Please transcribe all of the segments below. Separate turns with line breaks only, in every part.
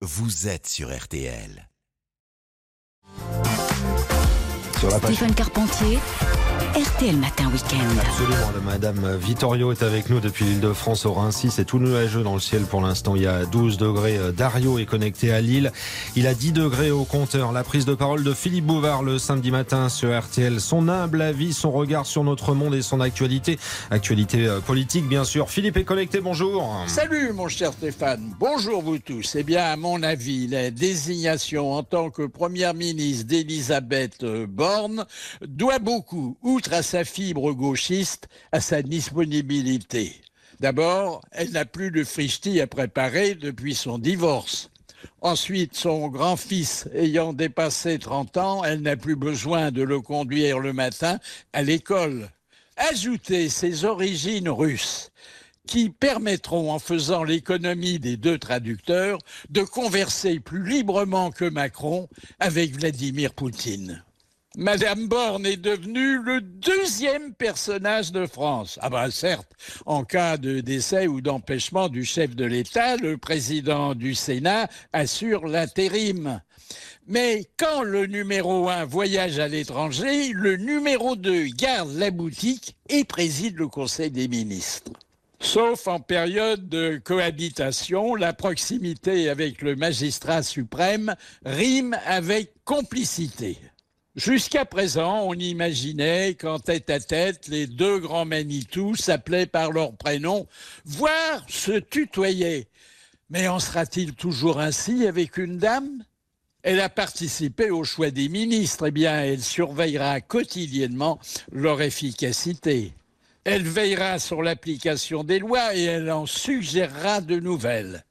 vous êtes sur RTL.
Sur la page
Stéphane Carpentier, RTL Matin Week-end.
Absolument, Madame Vittorio est avec nous depuis l'île de France au Rhinci. C'est tout nuageux dans le ciel pour l'instant. Il y a 12 degrés. Dario est connecté à Lille. Il a 10 degrés au compteur. La prise de parole de Philippe Bouvard le samedi matin sur RTL. Son humble avis, son regard sur notre monde et son actualité. Actualité euh, politique, bien sûr. Philippe est connecté. Bonjour.
Salut mon cher Stéphane, bonjour vous tous. Eh bien, à mon avis, la désignation en tant que première ministre d'Elisabeth euh, Borne doit beaucoup, outre à sa fibre gauchiste, à sa disponibilité. D'abord, elle n'a plus de frichti à préparer depuis son divorce. Ensuite, son grand-fils ayant dépassé 30 ans, elle n'a plus besoin de le conduire le matin à l'école. Ajoutez ses origines russes qui permettront, en faisant l'économie des deux traducteurs, de converser plus librement que Macron avec Vladimir Poutine. Madame Borne est devenue le deuxième personnage de France. Ah ben certes, en cas de décès ou d'empêchement du chef de l'État, le président du Sénat assure l'intérim. Mais quand le numéro 1 voyage à l'étranger, le numéro 2 garde la boutique et préside le Conseil des ministres. Sauf en période de cohabitation, la proximité avec le magistrat suprême rime avec complicité. Jusqu'à présent, on imaginait qu'en tête à tête, les deux grands Manitou s'appelaient par leur prénom, voire se tutoyaient. Mais en sera-t-il toujours ainsi avec une dame? Elle a participé au choix des ministres, eh bien, elle surveillera quotidiennement leur efficacité. Elle veillera sur l'application des lois et elle en suggérera de nouvelles.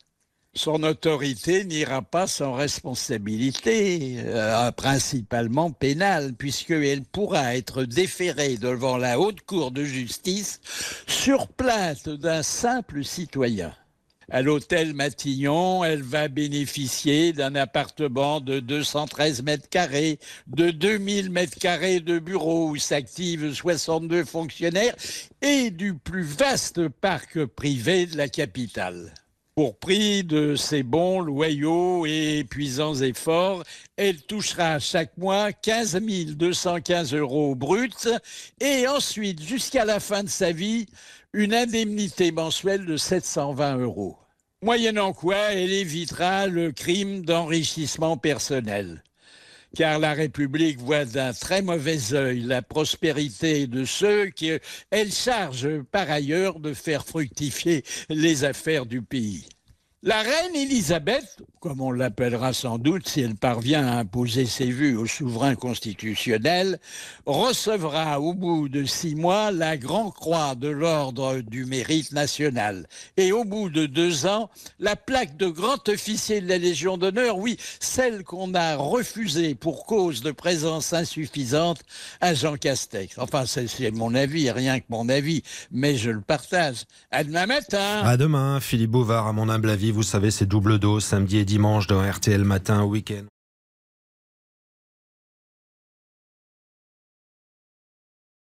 Son autorité n'ira pas sans responsabilité, euh, principalement pénale, puisqu'elle pourra être déférée devant la haute cour de justice sur plainte d'un simple citoyen. À l'hôtel Matignon, elle va bénéficier d'un appartement de 213 mètres carrés, de 2000 mètres carrés de bureaux où s'activent 62 fonctionnaires et du plus vaste parc privé de la capitale. Pour prix de ses bons, loyaux et épuisants efforts, elle touchera chaque mois 15 215 euros bruts et ensuite, jusqu'à la fin de sa vie, une indemnité mensuelle de 720 euros. Moyennant quoi, elle évitera le crime d'enrichissement personnel. Car la République voit d'un très mauvais œil la prospérité de ceux qu'elle charge par ailleurs de faire fructifier les affaires du pays. La reine Élisabeth, comme on l'appellera sans doute si elle parvient à imposer ses vues au souverain constitutionnel, recevra au bout de six mois la Grand Croix de l'Ordre du Mérite national. Et au bout de deux ans, la plaque de grand officier de la Légion d'honneur, oui, celle qu'on a refusée pour cause de présence insuffisante à Jean Castex. Enfin, c'est mon avis, rien que mon avis, mais je le partage. À demain matin.
À demain, Philippe Bouvard, à mon humble avis. Vous savez, c'est double dose samedi et dimanche dans RTL Matin Week-end.